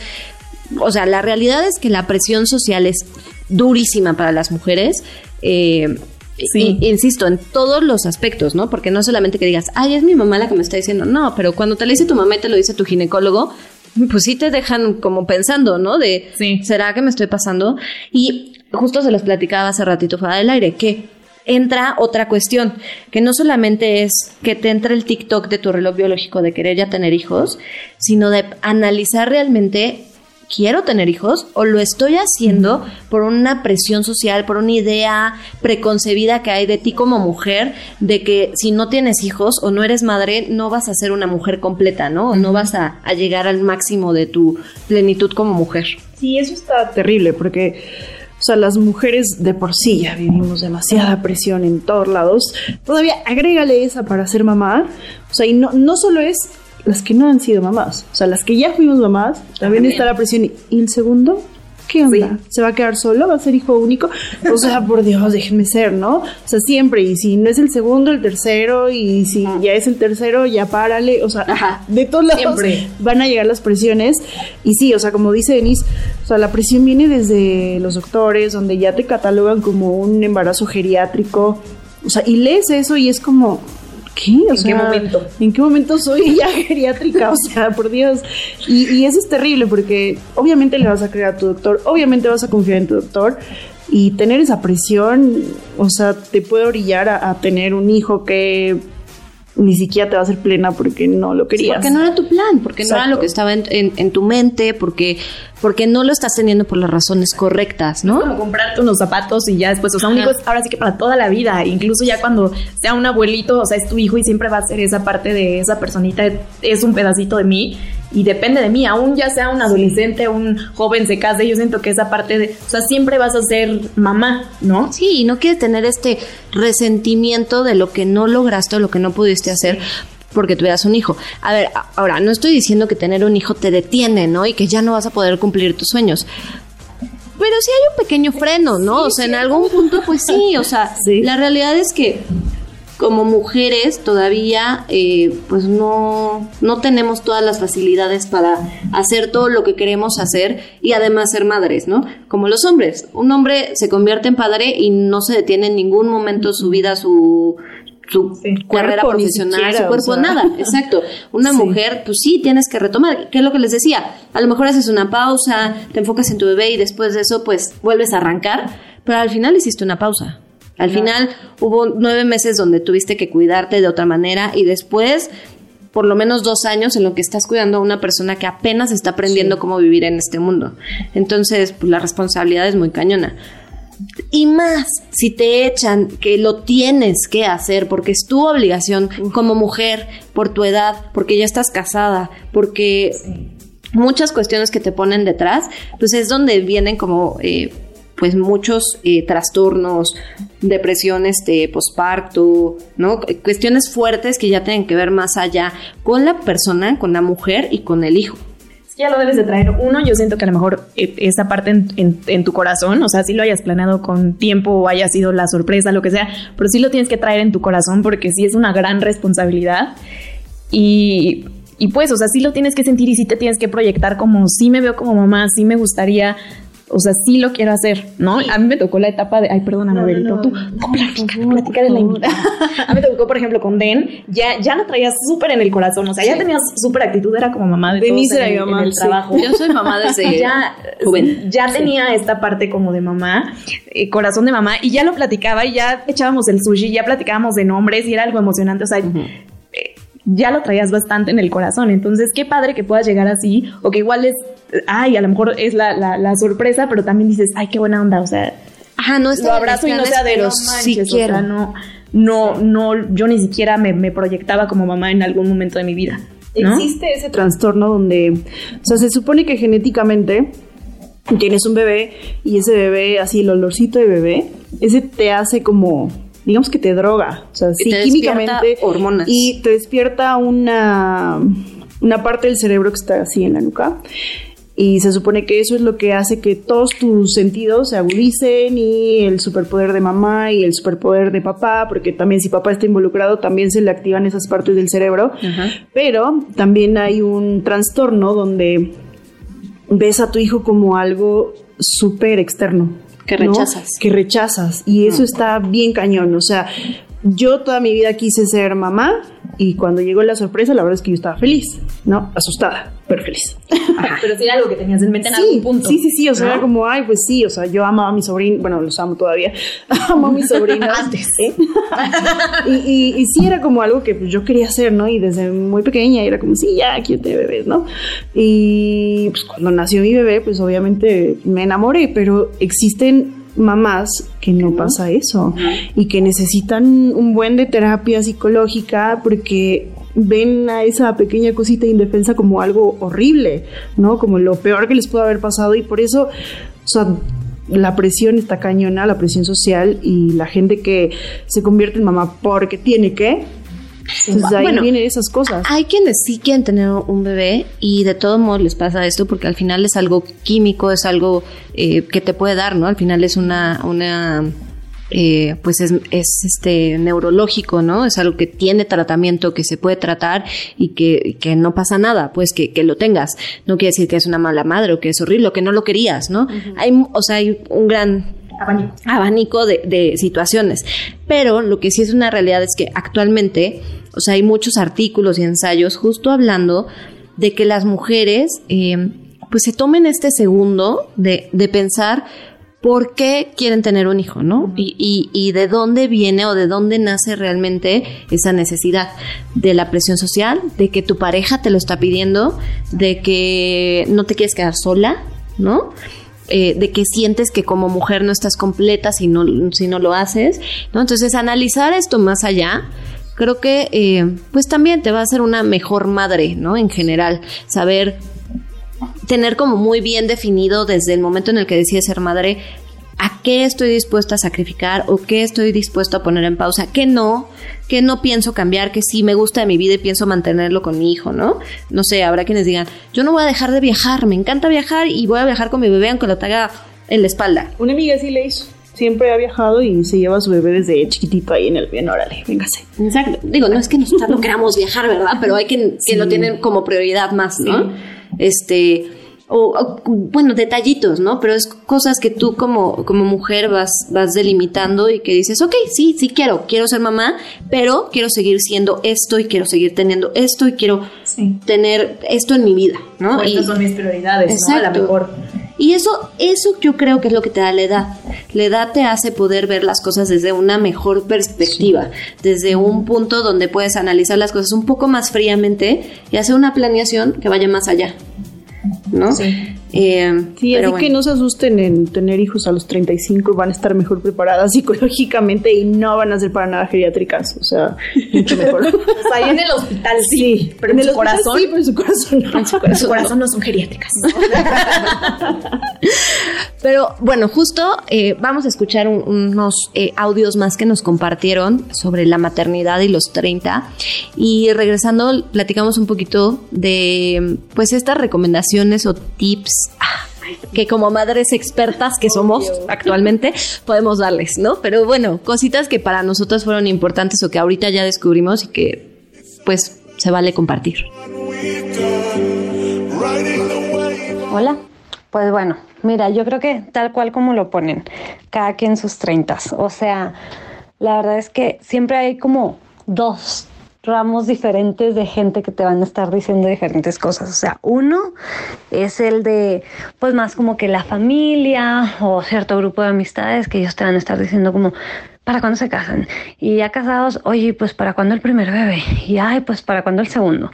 o sea, la realidad es que la presión social es durísima para las mujeres. eh, Sí. insisto, en todos los aspectos, ¿no? Porque no solamente que digas, ay, es mi mamá la que me está diciendo, no, pero cuando te lo dice tu mamá y te lo dice tu ginecólogo, pues sí te dejan como pensando, ¿no? De, Sí. ¿será que me estoy pasando? Y justo se los platicaba hace ratito fuera del aire, que entra otra cuestión, que no solamente es que te entre el TikTok de tu reloj biológico de querer ya tener hijos, sino de analizar realmente quiero tener hijos o lo estoy haciendo por una presión social, por una idea preconcebida que hay de ti como mujer, de que si no tienes hijos o no eres madre, no vas a ser una mujer completa, ¿no? O no vas a, a llegar al máximo de tu plenitud como mujer. Sí, eso está terrible porque, sea, las mujeres de por sí ya vivimos demasiada presión en todos lados. Todavía agrégale esa para ser mamá. O sea, y no, no solo es las que no han sido mamás, o sea, las que ya fuimos mamás, también está la presión. ¿Y y el segundo? ¿Qué onda? ¿Se va a quedar solo? ¿Va a ser hijo único? O sea, por Dios, déjenme ser, ¿no? O sea, siempre, y si no es el segundo, el tercero, y si ya es el tercero, ya párale, o sea, Ajá. de todos lados Siempre. van a llegar las presiones. Y sí, o sea, como dice Denise, o sea, la presión viene desde los doctores, donde ya te catalogan como un embarazo geriátrico. O sea, y lees eso y es como, ¿qué? O ¿En sea, qué momento? ¿En qué momento soy ya geriátrica? O sea, por Dios. Y, y eso es terrible porque obviamente le vas a creer a tu doctor, obviamente vas a confiar en tu doctor, Y tener esa presión, o sea, te puede orillar a, a tener un hijo que ni siquiera te va a hacer plena porque no lo querías. porque no era tu plan, porque no era lo que estaba en, en- en tu mente, porque, porque no lo estás teniendo por las razones correctas, ¿no? como comprarte unos zapatos y ya después, o sea, un hijo es ahora sí que para toda la vida, incluso ya cuando sea un abuelito, o sea, es tu hijo y siempre va a ser esa parte de esa personita, es un pedacito de mí y depende de mí, aún ya sea un adolescente, un joven se case, yo siento que esa parte de, o sea, siempre vas a ser mamá, ¿no? Sí, y no quieres tener este resentimiento de lo que no lograste o lo que no pudiste hacer porque tuvieras un hijo. A ver, ahora, no estoy diciendo que tener un hijo te detiene, ¿no? Y que ya no vas a poder cumplir tus sueños. Pero sí hay un pequeño freno, ¿no? o sea, en algún punto, pues sí, o sea, Sí. la realidad es que como mujeres todavía eh, pues no, no tenemos todas las facilidades para hacer todo lo que queremos hacer y además ser madres, ¿no? Como los hombres. Un hombre se convierte en padre y no se detiene en ningún momento su vida, su, su carrera Cuerpo, ni profesional, siquiera, su o cuerpo, sea. nada, exacto. Una Sí. mujer, pues sí, tienes que retomar, ¿qué es lo que les decía? A lo mejor haces una pausa, te enfocas en tu bebé y después de eso pues vuelves a arrancar, pero al final hiciste una pausa. Al final hubo nueve meses donde tuviste que cuidarte de otra manera y después por lo menos dos años en lo que estás cuidando a una persona que apenas está aprendiendo cómo vivir en este mundo. Entonces, pues la responsabilidad es muy cañona. Y más, si te echan que lo tienes que hacer porque es tu obligación como mujer, por tu edad, porque ya estás casada, porque muchas cuestiones que te ponen detrás, pues es donde vienen como eh, pues muchos eh, trastornos, depresión este posparto, ¿no? Cu- Cuestiones fuertes que ya tienen que ver más allá con la persona, con la mujer y con el hijo. Ya lo debes de traer. Uno, yo siento que a lo mejor eh, esa parte en, en- en tu corazón, o sea, si lo hayas planeado con tiempo o haya sido la sorpresa, lo que sea, pero sí lo tienes que traer en tu corazón porque sí es una gran responsabilidad. Y, y pues, o sea, sí lo tienes que sentir y sí te tienes que proyectar como, sí me veo como mamá, sí me gustaría. O sea, sí lo quiero hacer, ¿no? A mí me tocó la etapa de, ay, perdóname, Berito, tú, tú platica, platicar en la invitada. A mí me tocó, por ejemplo, con Den, ya, ya lo traías súper en el corazón, o sea, ya tenías súper actitud, era como mamá de Denise era mi mamá, en el sí. trabajo. Yo soy mamá desde ya, joven. ya tenía esta parte como de mamá, eh, corazón de mamá, y ya lo platicaba y ya echábamos el sushi, ya platicábamos de nombres y era algo emocionante, o sea, eh, ya lo traías bastante en el corazón. Entonces, qué padre que puedas llegar así, o que igual es, ay, a lo mejor es la, la, la sorpresa, pero también dices, ay, qué buena onda, o sea, Ajá, no lo abrazo y no sea de los manches, o sea, no, no, no, yo ni siquiera me, me proyectaba como mamá en algún momento de mi vida. ¿no? Existe ese trastorno donde, o sea, se supone que genéticamente tienes un bebé y ese bebé, así el olorcito de bebé, ese te hace como, digamos que te droga, o sea, Y sí, te químicamente. despierta hormonas. Y te despierta una, una parte del cerebro que está así en la nuca. Y se supone que eso es lo que hace que todos tus sentidos se agudicen y el superpoder de mamá y el superpoder de papá, porque también si papá está involucrado también se le activan esas partes del cerebro. Pero también hay un trastorno donde ves a tu hijo como algo súper externo. Que ¿no? rechazas. Que rechazas. Y eso está bien cañón. O sea, yo toda mi vida quise ser mamá y cuando llegó la sorpresa, la verdad es que yo estaba feliz, ¿no? Asustada, pero feliz. Pero sí era algo que tenías en mente en Sí, algún punto. sí, sí, sí, o sea, ¿no? era como, ay, pues sí, o sea, yo amaba a mi sobrino, bueno, los amo todavía, amo a mis sobrinos. Antes. ¿eh? y, y, y sí era como algo que pues, yo quería hacer, ¿no? Y desde muy pequeña era como, sí, ya, quiero tener bebés, ¿no? Y pues cuando nació mi bebé, pues obviamente me enamoré, pero existen mamás que no pasa eso y que necesitan un buen de terapia psicológica porque ven a esa pequeña cosita indefensa como algo horrible, ¿no? Como lo peor que les puede haber pasado y por eso, o sea, la presión está cañona, la presión social y la gente que se convierte en mamá porque tiene que, entonces ahí Bueno, vienen esas cosas. Hay quienes sí quieren tener un bebé y de todo modo les pasa esto porque al final es algo químico, es algo eh, que te puede dar, ¿no? Al final es una, una eh, pues es, es este neurológico, ¿no? Es algo que tiene tratamiento, que se puede tratar y que, que no pasa nada, pues que, que lo tengas. No quiere decir que es una mala madre o que es horrible o que no lo querías, ¿no? Hay, o sea, hay un gran Abanico. abanico de, de situaciones. Pero lo que sí es una realidad es que actualmente, o sea, hay muchos artículos y ensayos justo hablando de que las mujeres, eh, pues se tomen este segundo de, de pensar por qué quieren tener un hijo, ¿no? y, y, y, de dónde viene o de dónde nace realmente esa necesidad de la presión social, de que tu pareja te lo está pidiendo, de que no te quieres quedar sola, ¿no? Eh, de que sientes que como mujer no estás completa si no, si no lo haces, ¿no? Entonces, analizar esto más allá, creo que eh, pues también te va a hacer una mejor madre, ¿no? En general, saber tener como muy bien definido desde el momento en el que decides ser madre a qué estoy dispuesta a sacrificar o qué estoy dispuesto a poner en pausa, qué no, qué no pienso cambiar, que sí me gusta de mi vida y pienso mantenerlo con mi hijo, ¿no? No sé, habrá quienes digan, yo no voy a dejar de viajar, me encanta viajar y voy a viajar con mi bebé aunque lo tenga en la espalda. Una amiga sí le hizo. Siempre ha viajado y se lleva a su bebé desde chiquitito ahí en el bien, órale, véngase. Exacto. Digo, no es que nosotros no queramos viajar, ¿verdad? Pero hay que, que lo tienen como prioridad más, ¿no? Este, o, bueno, detallitos, ¿no? Pero es cosas que tú como, como mujer vas, vas delimitando y que dices, ok, sí, sí quiero, quiero ser mamá, pero quiero seguir siendo esto y quiero seguir teniendo esto y quiero tener esto en mi vida, ¿no? estas son mis prioridades, ¿no? A la mejor. Y eso, eso yo creo que es lo que te da la edad. La edad te hace poder ver las cosas desde una mejor perspectiva, desde un punto donde puedes analizar las cosas un poco más fríamente y hacer una planeación que vaya más allá. ¿No? Sí. Eh, sí, así que no se asusten en tener hijos a los 35, van a estar mejor preparadas psicológicamente y no van a ser para nada geriátricas, o sea, mucho mejor. o ahí en el hospital sí, pero en, su corazón, sí, pero en su corazón no. En su corazón, no. son geriátricas. pero bueno, justo eh, vamos a escuchar unos eh, audios más que nos compartieron sobre la maternidad y los 30 y regresando platicamos un poquito de pues estas recomendaciones o tips que como madres expertas que somos actualmente podemos darles, ¿no? Pero bueno, cositas que para nosotros fueron importantes o que ahorita ya descubrimos y que pues se vale compartir. Hola, pues bueno, mira, yo creo que tal cual como lo ponen, cada quien sus treintas, o sea, la verdad es que siempre hay como dos ramos diferentes de gente que te van a estar diciendo diferentes cosas. O sea, uno es el de, pues más como que la familia o cierto grupo de amistades que ellos te van a estar diciendo como, ¿para cuándo se casan? Y ya casados, oye, pues ¿para cuándo el primer bebé? Y ay, pues ¿para cuándo el segundo?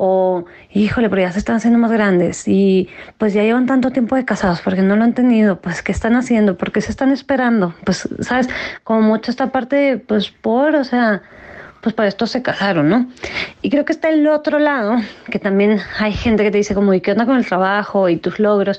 O, híjole, pero ya se están haciendo más grandes y pues ya llevan tanto tiempo de casados porque no lo han tenido, pues ¿qué están haciendo? ¿Por qué se están esperando? Pues, ¿sabes? Como mucho esta parte, pues por, o sea, pues para esto se casaron, ¿no? Y creo que está el otro lado, que también hay gente que te dice como, ¿y qué onda con el trabajo y tus logros?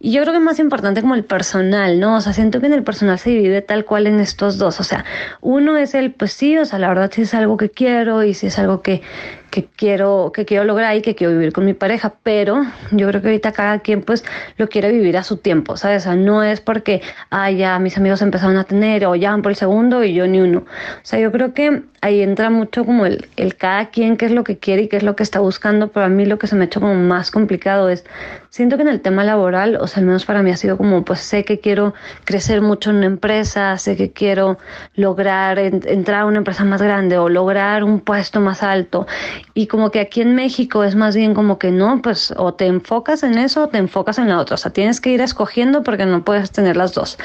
Y yo creo que es más importante como el personal, ¿no? O sea, siento que en el personal se divide tal cual en estos dos. O sea, uno es el, pues sí, o sea, la verdad sí es algo que quiero y si es algo que, que quiero, que quiero lograr y que quiero vivir con mi pareja, pero yo creo que ahorita cada quien pues lo quiere vivir a su tiempo, ¿sabes? O sea, no es porque, ah, ya mis amigos empezaron a tener o ya van por el segundo y yo ni uno. O sea, yo creo que ahí entra mucho como el, el cada quien qué es lo que quiere y qué es lo que está buscando, pero a mí lo que se me ha hecho como más complicado es, siento que en el tema laboral, o sea, al menos para mí ha sido como, pues sé que quiero crecer mucho en una empresa, sé que quiero lograr entrar a una empresa más grande o lograr un puesto más alto y como que aquí en México es más bien como que no, pues o te enfocas en eso o te enfocas en la otra. O sea, tienes que ir escogiendo porque no puedes tener las dos.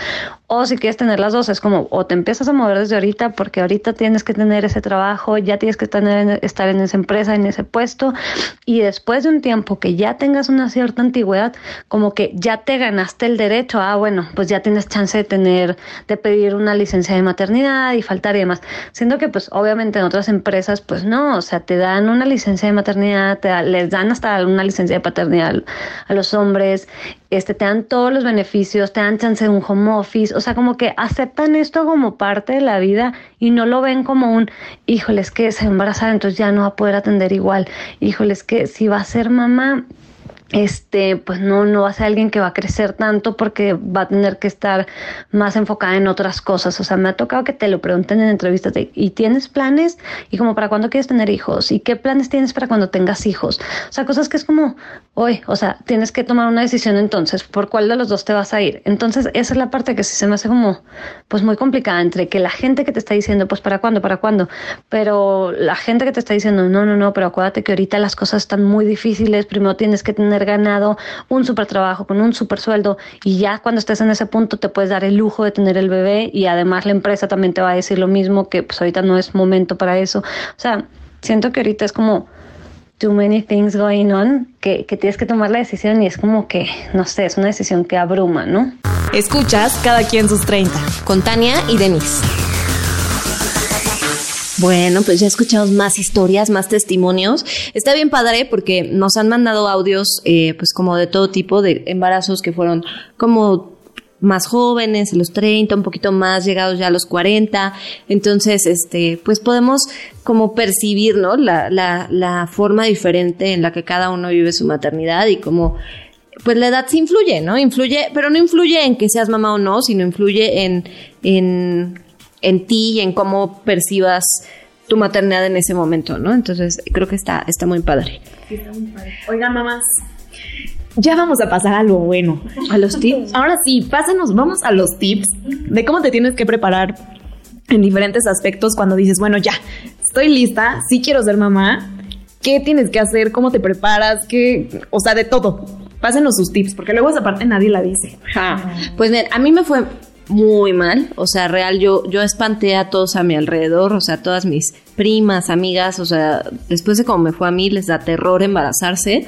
O si quieres tener las dos, es como o te empiezas a mover desde ahorita porque ahorita tienes que tener ese trabajo, ya tienes que tener, estar en esa empresa, en ese puesto. Y después de un tiempo que ya tengas una cierta antigüedad, como que ya te ganaste el derecho a, bueno, pues ya tienes chance de tener, de pedir una licencia de maternidad y faltar y demás. Siendo que pues obviamente en otras empresas pues no, o sea, te dan una licencia de maternidad, les dan hasta una licencia de paternidad a los hombres, este, te dan todos los beneficios, te dan chance de un home office, o sea, como que aceptan esto como parte de la vida y no lo ven como un, híjole, es que se embarazar, entonces ya no va a poder atender igual, híjole, es que si va a ser mamá, este, pues no, no va a ser alguien que va a crecer tanto porque va a tener que estar más enfocada en otras cosas. O sea, me ha tocado que te lo pregunten en entrevistas ¿y tienes planes? Y como, ¿para cuándo quieres tener hijos? ¿Y qué planes tienes para cuando tengas hijos? O sea, cosas que es como, hoy, o sea, tienes que tomar una decisión entonces, ¿por cuál de los dos te vas a ir? Entonces, esa es la parte que sí se me hace como, pues muy complicada entre que la gente que te está diciendo, pues, ¿para cuándo? ¿Para cuándo? Pero la gente que te está diciendo, no, no, no, pero acuérdate que ahorita las cosas están muy difíciles, primero tienes que tener ganado un super trabajo con un super sueldo y ya cuando estés en ese punto te puedes dar el lujo de tener el bebé y además la empresa también te va a decir lo mismo, que pues ahorita no es momento para eso. O sea, siento que ahorita es como too many things going on que, que tienes que tomar la decisión y es como que, no sé, es una decisión que abruma, ¿no? Escuchas cada quien sus 30. Con Tania y Denise. Bueno, pues ya escuchamos más historias, más testimonios. Está bien padre porque nos han mandado audios, eh, pues como de todo tipo de embarazos que fueron como más jóvenes, en los 30, un poquito más llegados ya a los 40. Entonces, este, pues podemos como percibir, ¿no? La, la, la forma diferente en la que cada uno vive su maternidad y como pues la edad sí influye, ¿no? Influye, pero no influye en que seas mamá o no, sino influye en, en, en ti y en cómo percibas tu maternidad en ese momento, ¿no? Entonces creo que está, está muy padre. Sí, está muy padre. Oigan, mamás, ya vamos a pasar a lo bueno. A los tips. Ahora sí, pásanos, vamos a los tips de cómo te tienes que preparar en diferentes aspectos cuando dices, bueno, ya, estoy lista, sí quiero ser mamá. ¿Qué tienes que hacer? ¿Cómo te preparas? ¿Qué? O sea, de todo. Pásenos sus tips, porque luego esa parte nadie la dice. Ajá. Pues miren, a mí me fue muy mal, o sea, real, yo, yo espanté a todos a mi alrededor, o sea, todas mis primas, amigas, o sea, después de cómo me fue a mí, les da terror embarazarse.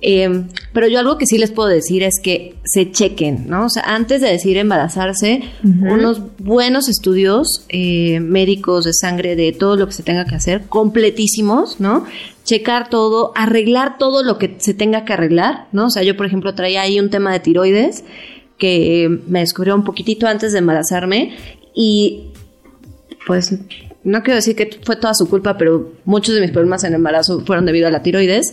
Eh, pero yo algo que sí les puedo decir es que se chequen, ¿no? O sea, antes de decir embarazarse, unos buenos estudios eh, médicos de sangre de todo lo que se tenga que hacer, completísimos, ¿no? Checar todo, arreglar todo lo que se tenga que arreglar, ¿no? O sea, yo, por ejemplo, traía ahí un tema de tiroides que me descubrió un poquitito antes de embarazarme y pues no quiero decir que fue toda su culpa, pero muchos de mis problemas en embarazo fueron debido a la tiroides.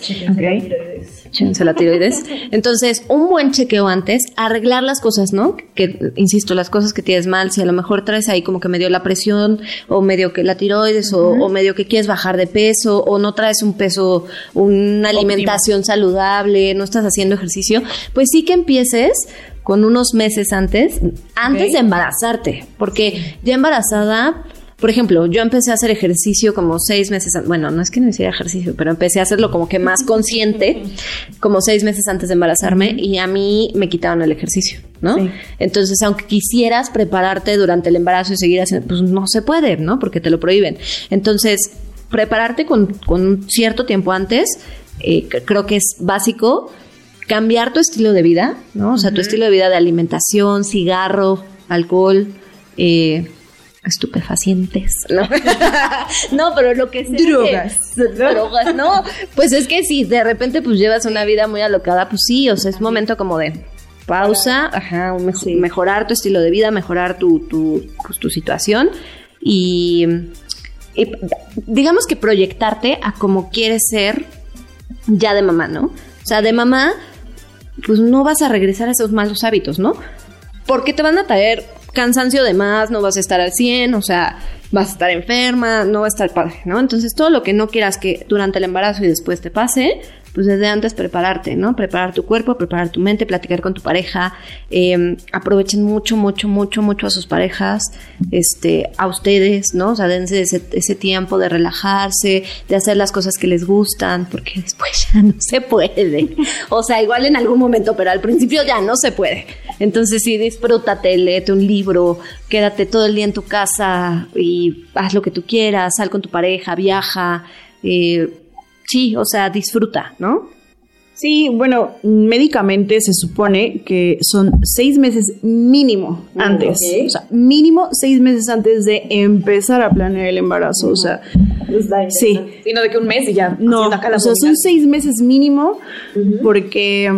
Chéquense la tiroides. Entonces, un buen chequeo antes, arreglar las cosas, ¿no? Que, insisto, las cosas que tienes mal, si a lo mejor traes ahí como que medio la presión, o medio que la tiroides, o, o medio que quieres bajar de peso, o no traes un peso, una alimentación saludable, no estás haciendo ejercicio, pues sí que empieces con unos meses antes, antes de embarazarte, porque ya embarazada, por ejemplo, yo empecé a hacer ejercicio como seis meses, bueno, no es que no hiciera ejercicio, pero empecé a hacerlo como que más consciente, como seis meses antes de embarazarme, y a mí me quitaron el ejercicio, ¿no? Sí. Entonces, aunque quisieras prepararte durante el embarazo y seguir haciendo, pues no se puede, ¿no? Porque te lo prohíben. Entonces, prepararte con, con un cierto tiempo antes, eh, creo que es básico cambiar tu estilo de vida, ¿no? O sea, tu estilo de vida de alimentación, cigarro, alcohol, eh, estupefacientes, ¿no? no, pero lo que sea. que- Drogas. drogas, no. Pues es que si de repente pues llevas una vida muy alocada, pues sí, o sea, es momento como de pausa, ajá, mejorar tu estilo de vida, mejorar tu, tu, pues, tu situación y, y digamos que proyectarte a como quieres ser ya de mamá, ¿no? O sea, de mamá, pues no vas a regresar a esos malos hábitos, ¿no? Porque te van a traer cansancio de más, no vas a estar al 100, o sea, vas a estar enferma, no va a estar padre, ¿no? Entonces, todo lo que no quieras que durante el embarazo y después te pase, pues desde antes prepararte, ¿no? Preparar tu cuerpo, preparar tu mente, platicar con tu pareja, eh, aprovechen mucho, mucho, mucho, mucho a sus parejas, este, a ustedes, ¿no? O sea, dense ese, ese tiempo de relajarse, de hacer las cosas que les gustan, porque después ya no se puede. O sea, igual en algún momento, pero al principio ya no se puede. Entonces sí, disfrútate, léete un libro, quédate todo el día en tu casa y haz lo que tú quieras, sal con tu pareja, viaja, eh, sí, o sea, disfruta, ¿no? Sí, bueno, médicamente se supone que son seis meses mínimo antes. O sea, mínimo seis meses antes de empezar a planear el embarazo. O sea, sí. Sino de que un mes y ya. No, haciendo acá la o sea, son seis meses mínimo porque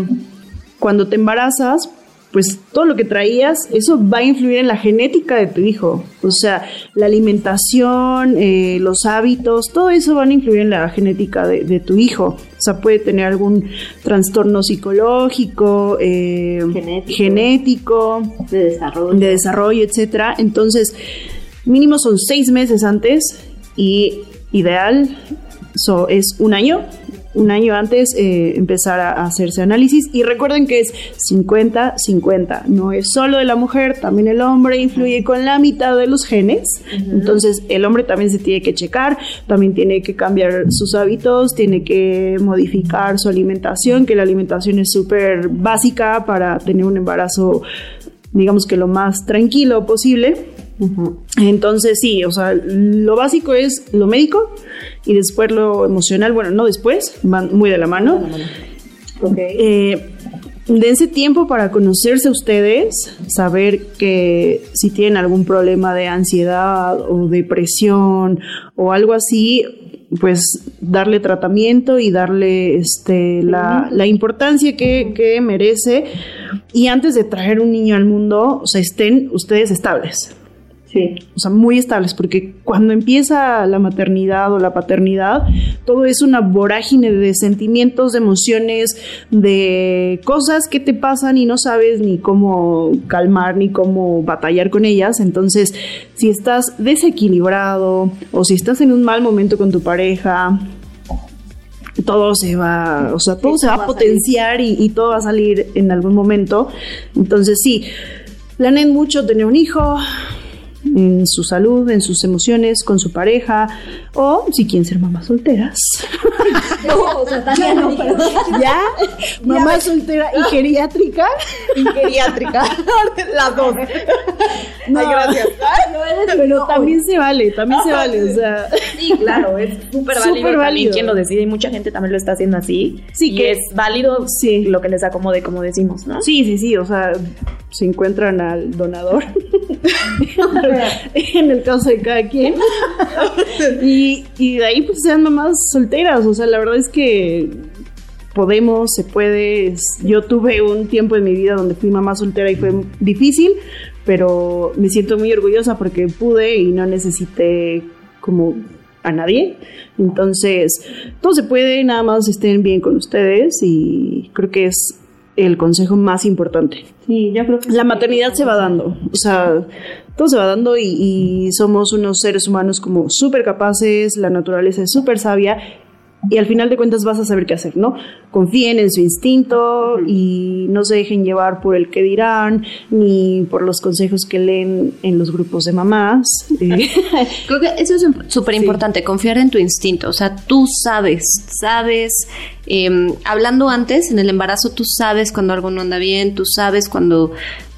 cuando te embarazas, pues todo lo que traías, eso va a influir en la genética de tu hijo. O sea, la alimentación, eh, los hábitos, todo eso van a influir en la genética de, de tu hijo. O sea, puede tener algún trastorno psicológico, eh, genético, De desarrollo. de desarrollo, etcétera. Entonces, mínimo son seis meses antes y ideal so, es un año un año antes eh, empezar a hacerse análisis. Y recuerden que es 50-50, no es solo de la mujer, también el hombre influye con la mitad de los genes, entonces el hombre también se tiene que checar, también tiene que cambiar sus hábitos, tiene que modificar su alimentación, que la alimentación es súper básica para tener un embarazo digamos que lo más tranquilo posible. Entonces sí, o sea, lo básico es lo médico y después lo emocional, bueno, no después, van muy de la mano. Eh, dense tiempo para conocerse ustedes, saber que si tienen algún problema de ansiedad o depresión o algo así, pues darle tratamiento y darle este, la, la importancia que, que merece. Y antes de traer un niño al mundo, o sea, estén ustedes estables. Sí. O sea, muy estables, porque cuando empieza la maternidad o la paternidad, todo es una vorágine de sentimientos, de emociones, de cosas que te pasan y no sabes ni cómo calmar ni cómo batallar con ellas. Entonces, si estás desequilibrado o si estás en un mal momento con tu pareja, todo se va, o sea, todo se va a potenciar y, y todo va a salir en algún momento. Entonces, sí, planen mucho tener un hijo, en su salud, en sus emociones, con su pareja, o si quieren ser mamás solteras. No, o sea, Tania no, pero- ¿Ya? Mamá soltera y geriátrica. Y geriátrica. Las dos. No, Ay, gracias. Pero también se vale, también se vale, o sea. Sí, claro, es súper válido. También válido. quien lo decide y mucha gente también lo está haciendo así. Sí, y que- es válido Sí. lo que les acomode, como decimos, ¿no? Sí, sí, sí, o sea, se encuentran al donador. en el caso de cada quien. y, y de ahí pues sean mamás solteras, o sea, la verdad es que podemos, se puede. Yo tuve un tiempo en mi vida donde fui mamá soltera y fue difícil, pero me siento muy orgullosa porque pude y no necesité como a nadie. Entonces, todo se puede, nada más estén bien con ustedes y creo que es el consejo más importante. Sí, yo creo que La maternidad se va dando, o sea, todo se va dando y, y somos unos seres humanos como súper capaces, la naturaleza es súper sabia y al final de cuentas vas a saber qué hacer, ¿no? Confíen en su instinto y no se dejen llevar por el que dirán ni por los consejos que leen en los grupos de mamás. Eh, Creo que eso es súper importante, confiar en tu instinto. O sea, tú sabes, sabes, eh, hablando antes, en el embarazo, tú sabes cuando algo no anda bien, tú sabes cuando,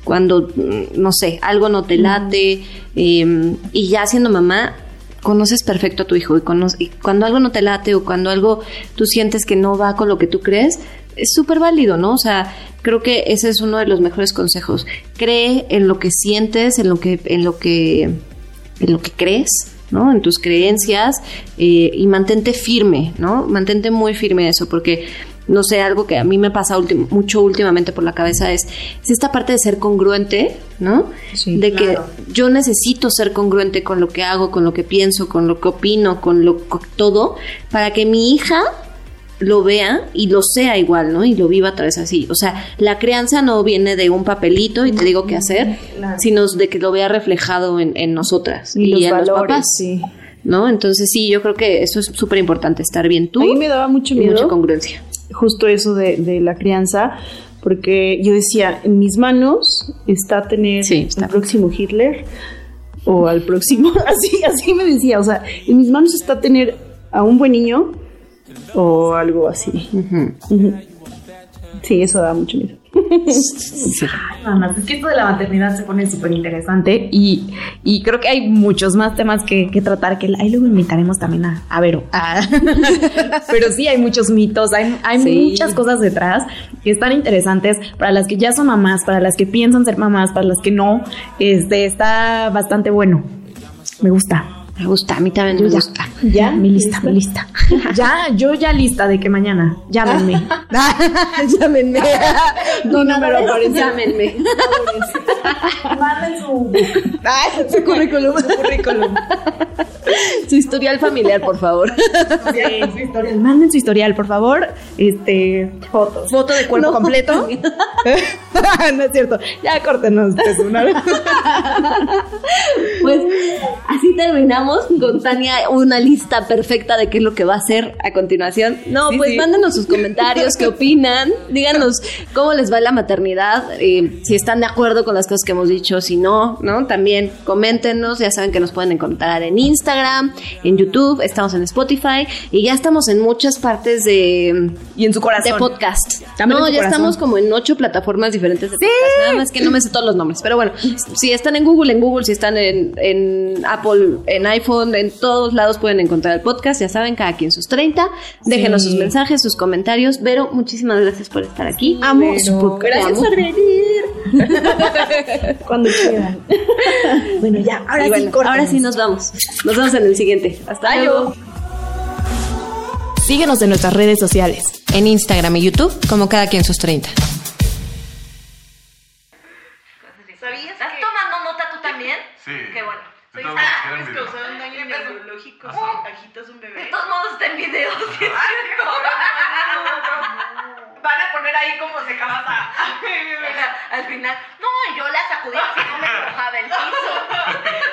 cuando mm, no sé, algo no te late. eh, y ya siendo mamá, conoces perfecto a tu hijo. Y, cono- y cuando algo no te late o cuando algo tú sientes que no va con lo que tú crees, es súper válido, ¿no? O sea, creo que ese es uno de los mejores consejos. Cree en lo que sientes, en lo que, en lo que en lo que crees, ¿no? En tus creencias eh, y mantente firme, ¿no? Mantente muy firme eso, porque no sé, algo que a mí me pasa ultim- mucho últimamente por la cabeza es, es esta parte de ser congruente, ¿no? Sí, de que yo necesito ser congruente con lo que hago, con lo que pienso, con lo que opino, con lo con todo, para que mi hija lo vea y lo sea igual, ¿no? Y lo viva a través así. O sea, la crianza no viene de un papelito y te digo qué hacer, sino de que lo vea reflejado en, en nosotras y, los en los valores, papás, sí. ¿no? Entonces sí, yo creo que eso es súper importante, estar bien tú A mí me daba mucho y miedo. mucha congruencia. Justo eso de, de la crianza, porque yo decía, en mis manos está tener Sí, está. al próximo Hitler o al próximo, así, así me decía, o sea, en mis manos está tener a un buen niño o algo así. Sí, eso da mucho miedo. Mamás, es que esto de la maternidad se pone súper interesante y, y creo que hay muchos más temas que, que tratar que ahí luego invitaremos también a, a Vero. Ah. Pero sí, hay muchos mitos, hay, hay Sí. muchas cosas detrás que están interesantes para las que ya son mamás, para las que piensan ser mamás, para las que no. Este está bastante bueno. Me gusta. Me gusta, a mí también me ya. gusta. Ya, mi lista, mi lista. Ya, yo ya lista de que mañana. Llámenme. Llámenme. No, no, pero aparece. Llámenme. Manden su, Su currículum. su currículum. Su historial familiar, por favor. Sí, su historial. Manden su historial, por favor. Este, fotos. Foto de cuerpo No. completo. no es cierto. Ya córtenos pues, una vez. Pues así terminamos con Tania una lista perfecta de qué es lo que va a hacer a continuación. No, Sí, pues sí. mándenos sus comentarios, qué opinan, díganos cómo les va la maternidad, eh, si están de acuerdo con las cosas que hemos dicho, si no, ¿no? También coméntenos, ya saben que nos pueden encontrar en Instagram, en YouTube, estamos en Spotify y ya estamos en muchas partes de, Y en su corazón. de podcast. También no, ya corazón. estamos como en ocho plataformas diferentes de podcast. Nada más que no me sé todos los nombres. Pero bueno, si están en Google, en Google, si están en, en Apple, en iPhone, en todos lados pueden encontrar el podcast. Ya saben, cada quien sus 30. Déjenos Sí. sus mensajes, sus comentarios. Vero, muchísimas gracias por estar aquí. Amo su podcast. Gracias por venir. Cuando quieran. bueno, ya, ahora Y sí, bueno, ahora sí nos vamos. Nos vemos en el siguiente. Hasta luego. Síguenos en nuestras redes sociales. En Instagram y YouTube, como cada quien sus 30. ¿Estás tomando nota tú también? Sí. Qué bueno. Queda en video. un daño neurológico si agitas un bebé. De todos modos está en video van a poner ahí como se acabas a, al final, no, yo la sacudí así, no me mojaba el piso.